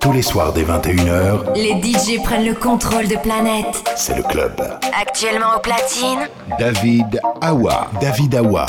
Tous les soirs dès 21h, Les DJ prennent le contrôle de planète. c'est le club. Actuellement au platine, David Awa. David Awa.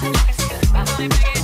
Bye.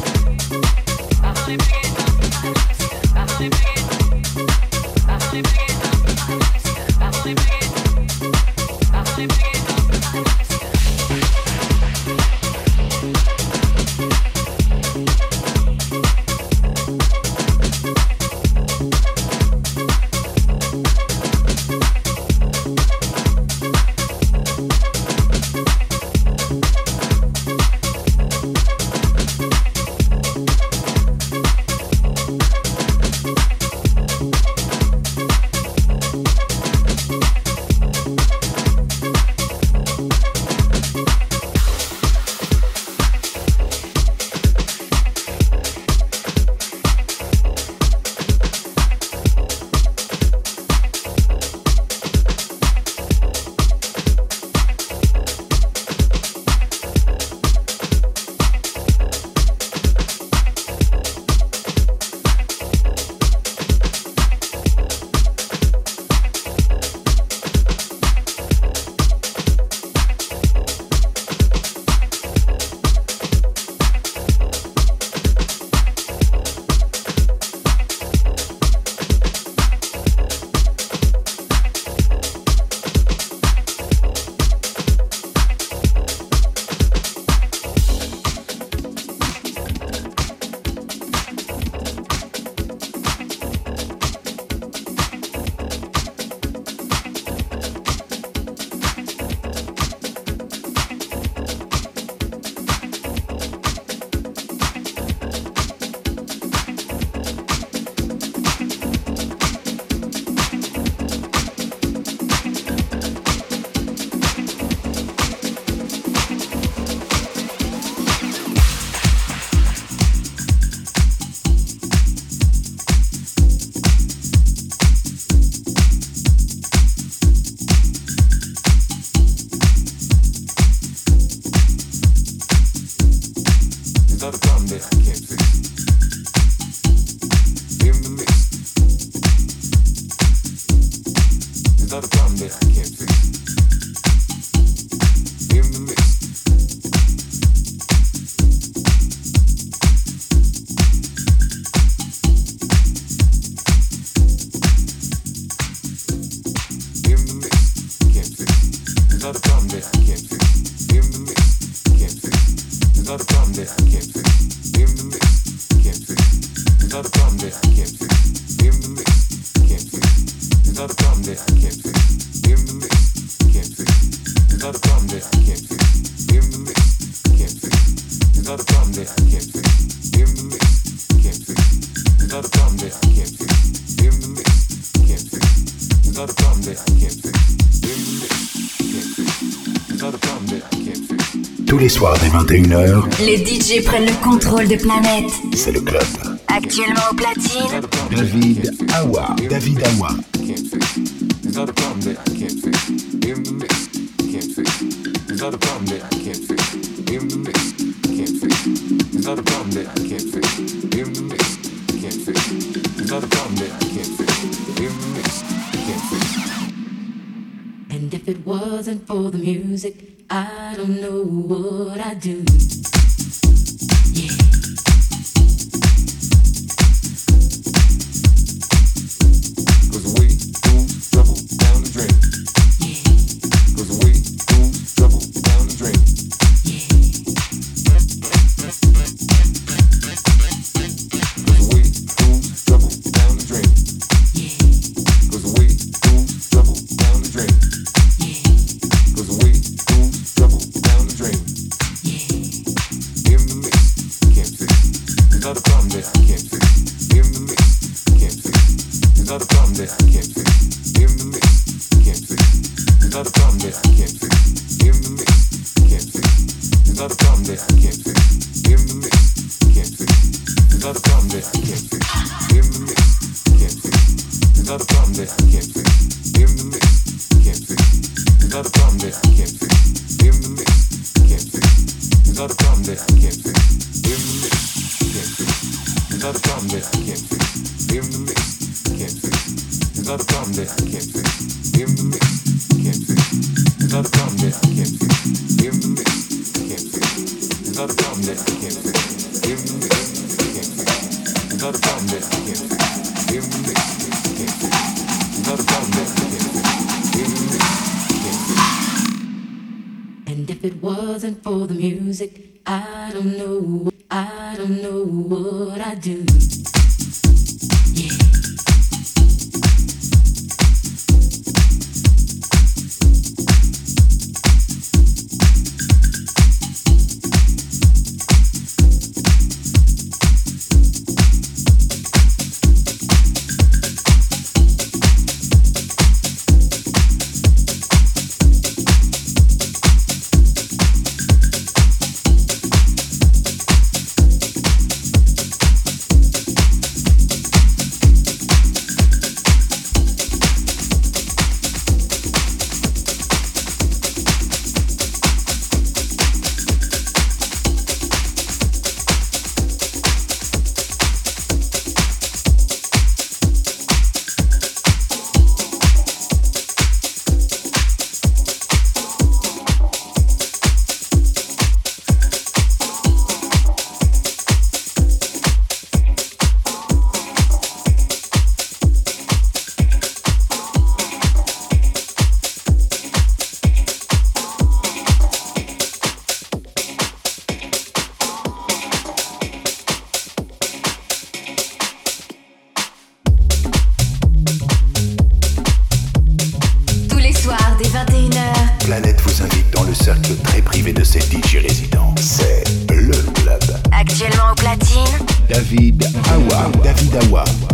Les DJ prennent le contrôle de planète. C'est le club. Actuellement au platine. David Awa. David Awa. And if it wasn't for the music I don't know it. I can't my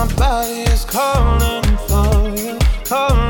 My body is calling for you, calling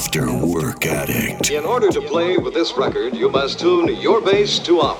After Work Addict. In order to play with this record, you must tune your bass to up.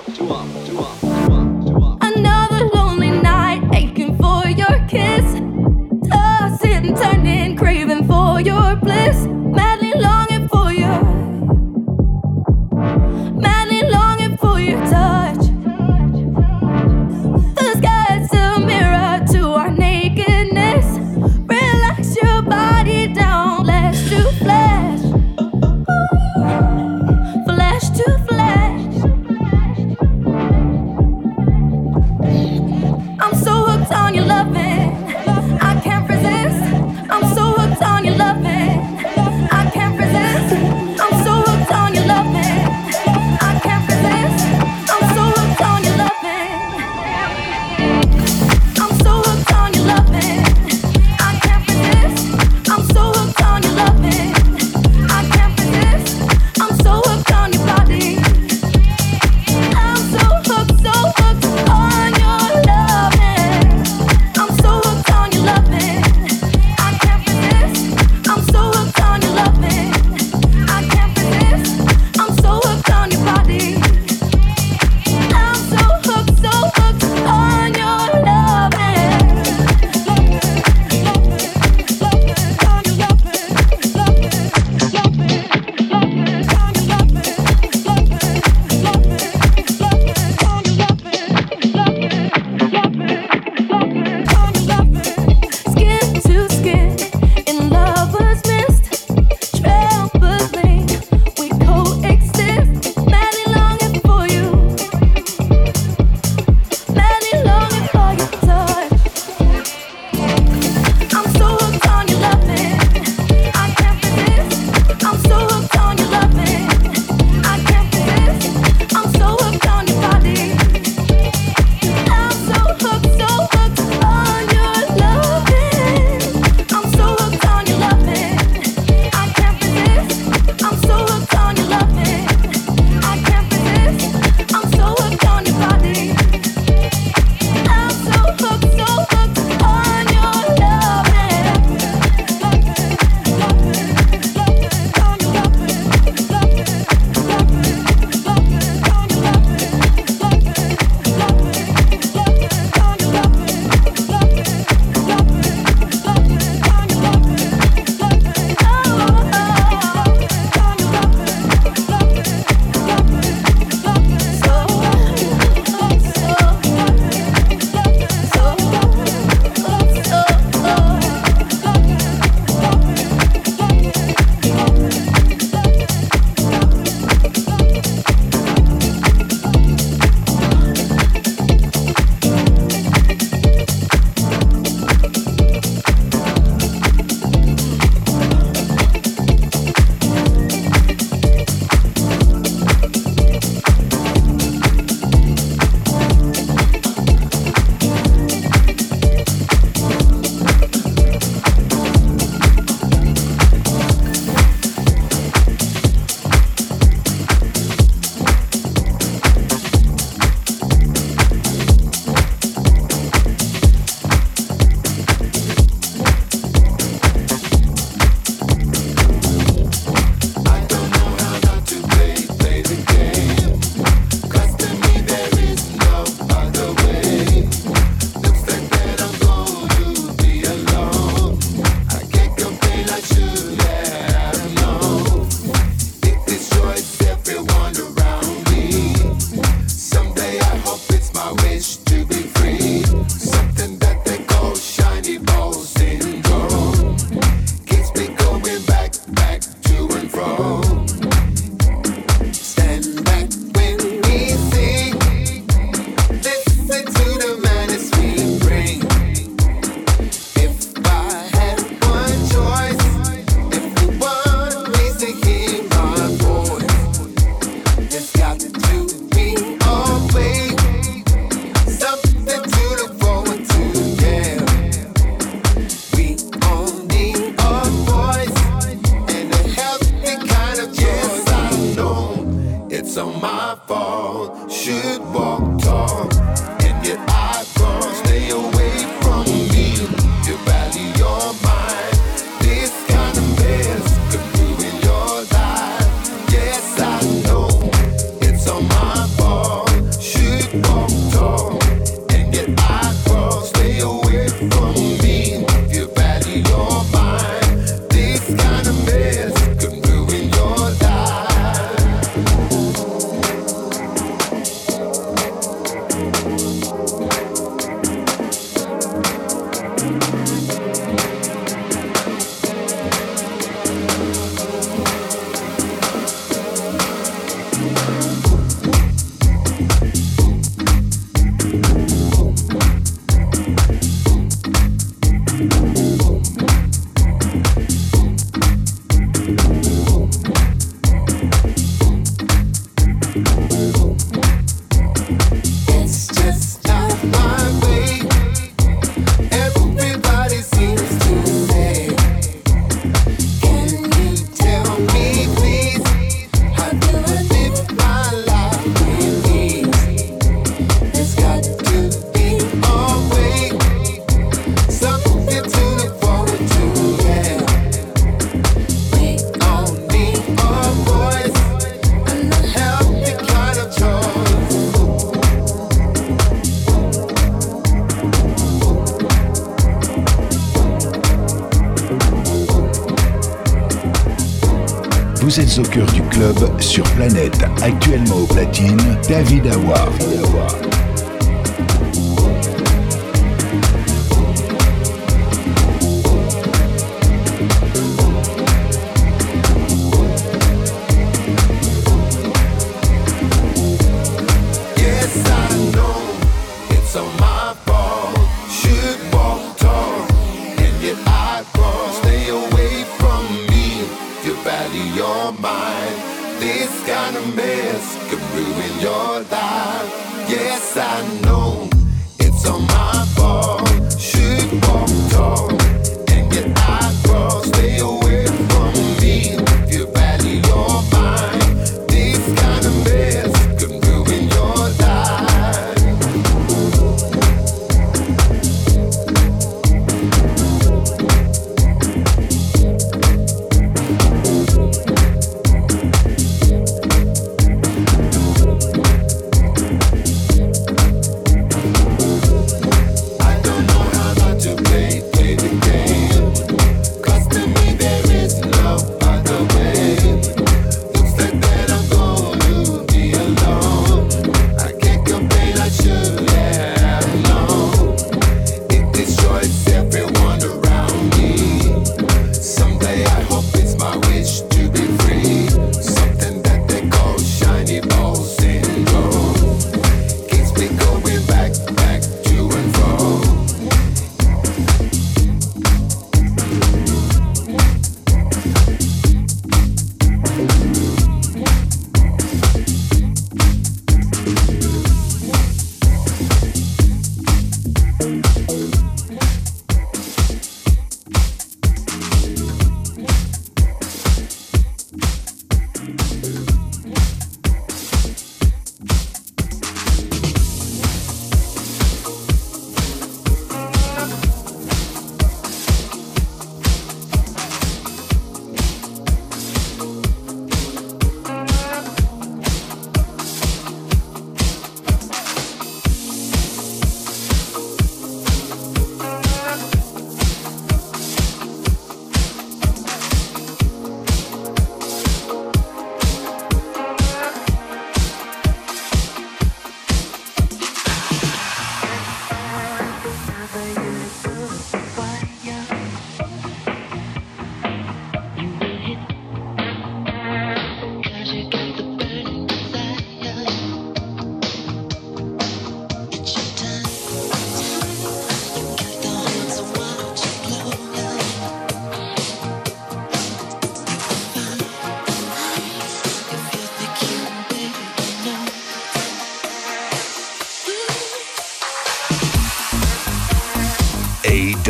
du club sur Planète. Actuellement au platine, David Awar.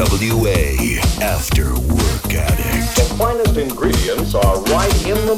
WA After Work Addict. The finest ingredients are right in the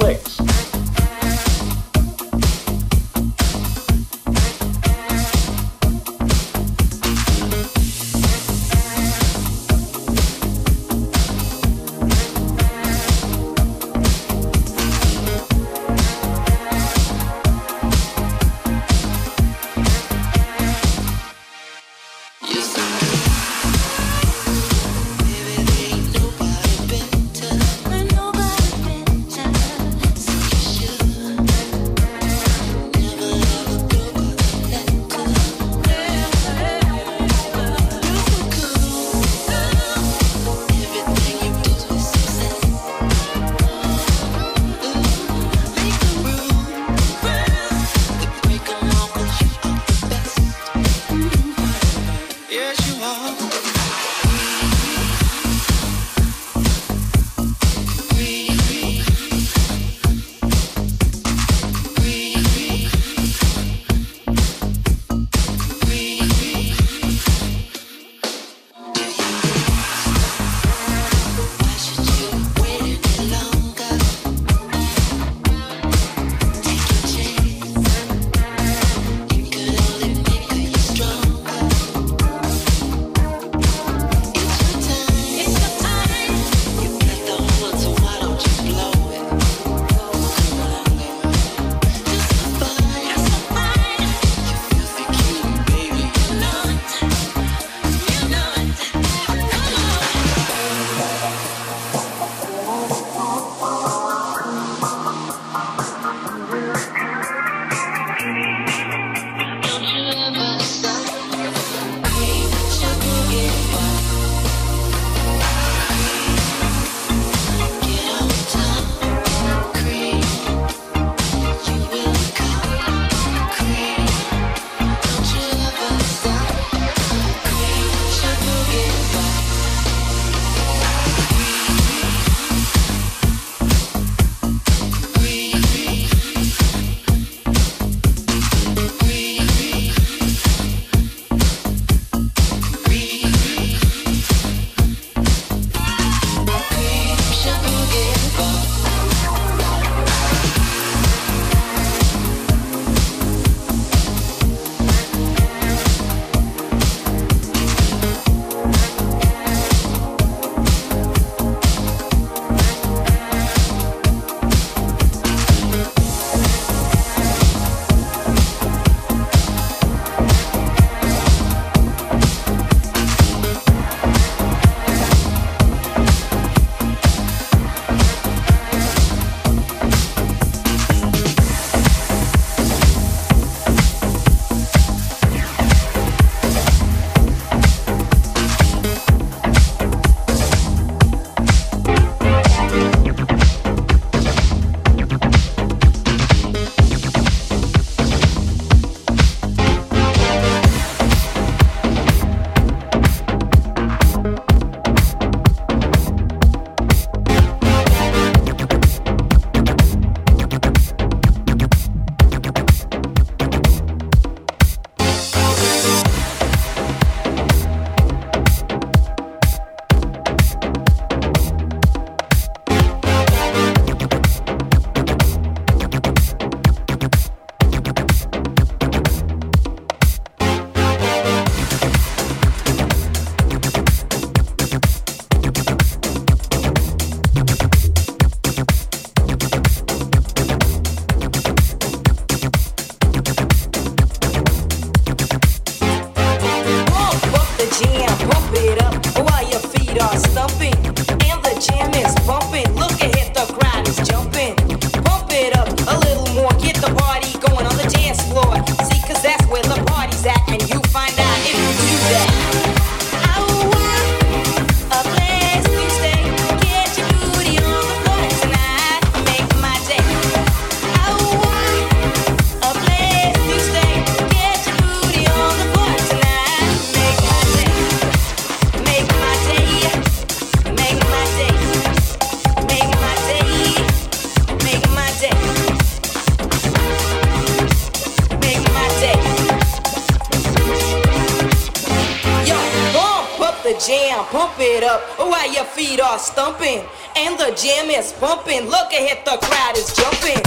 jam, pump it up while your feet are stumping. And the jam is pumping. Look ahead, the crowd is jumping.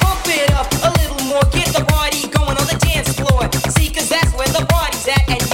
Pump it up a little more, get the party going on the dance floor. See, cause that's where the party's at. And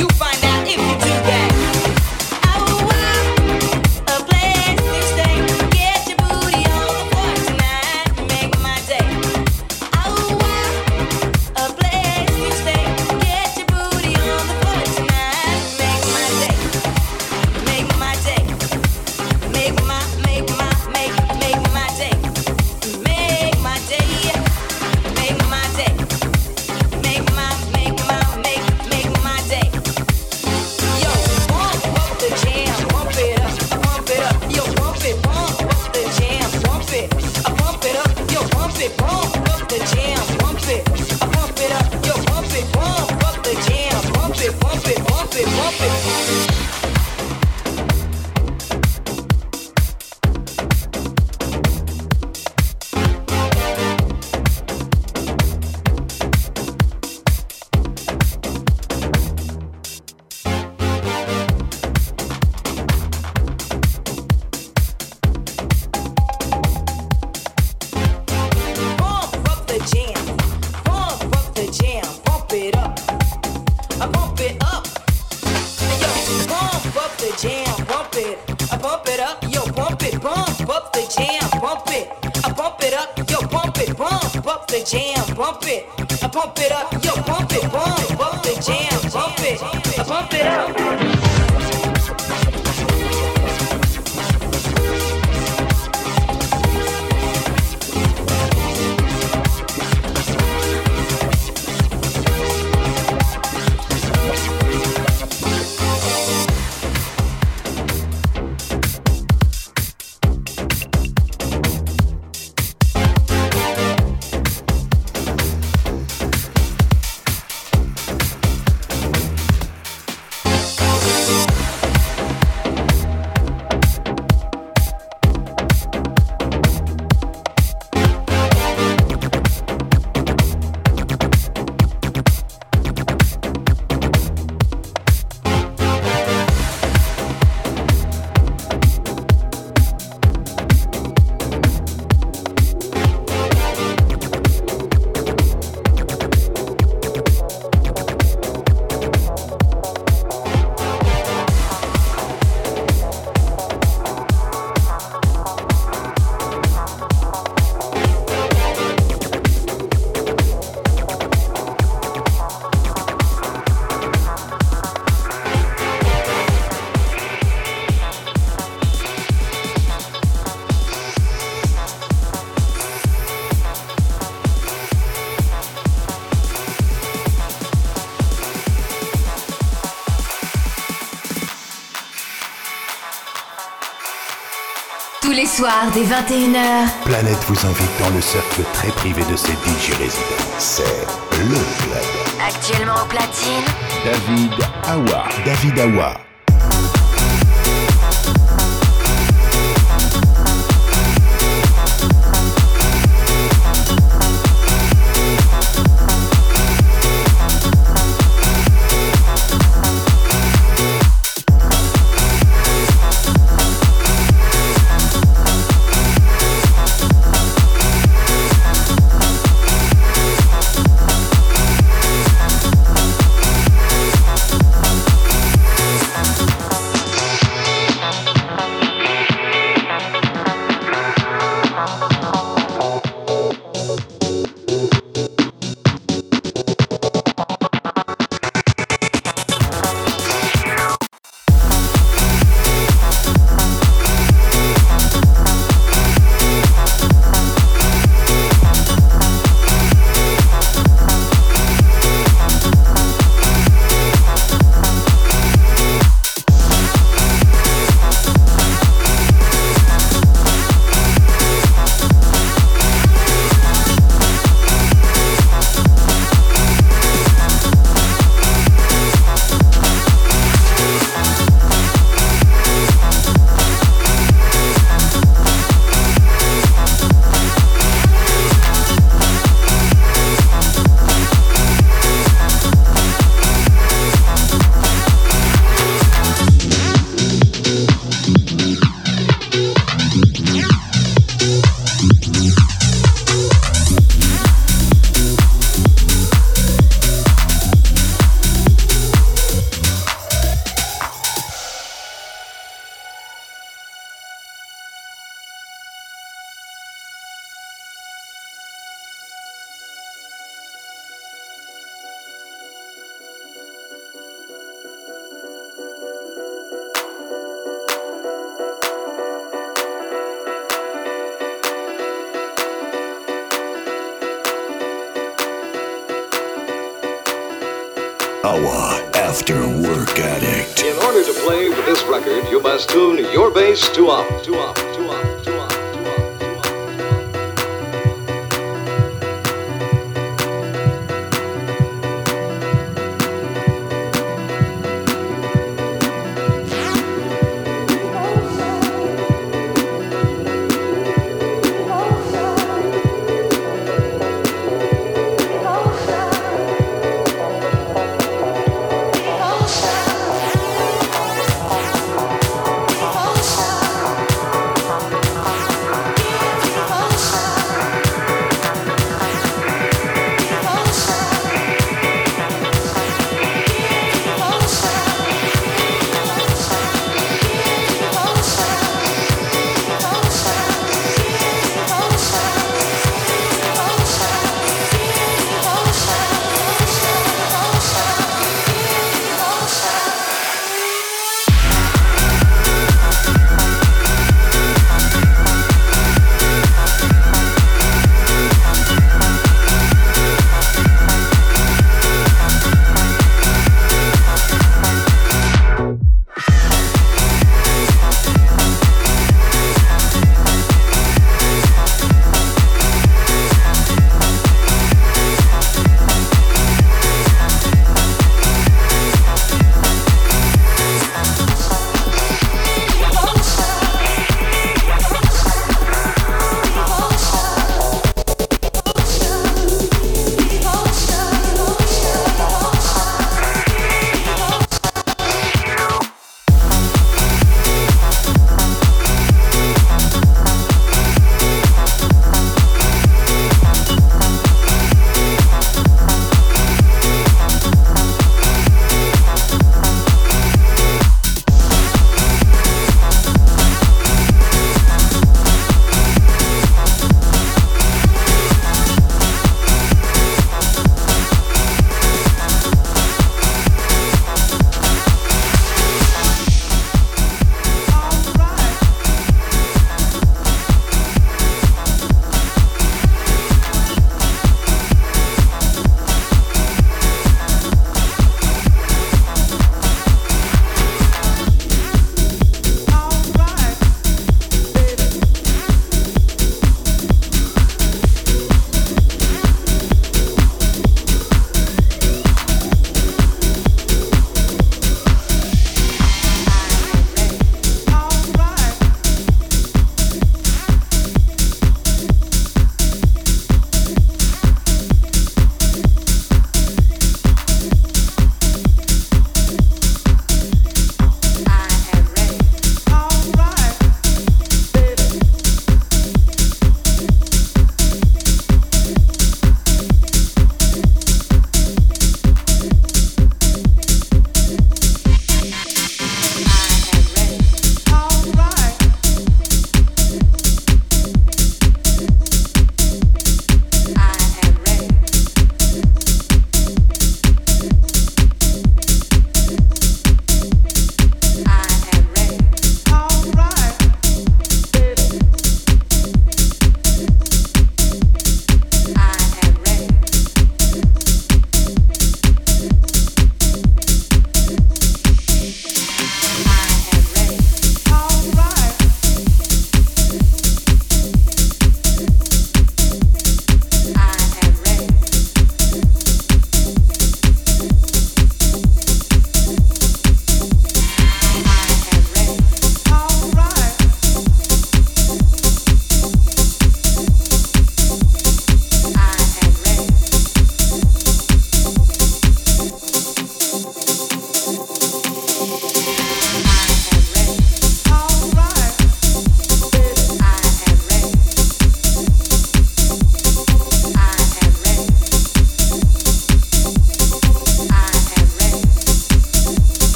soir dès 21h. Planète vous invite dans le cercle très privé de ses DJ résidents. C'est le club. Actuellement au platine, David Awa. David Awa.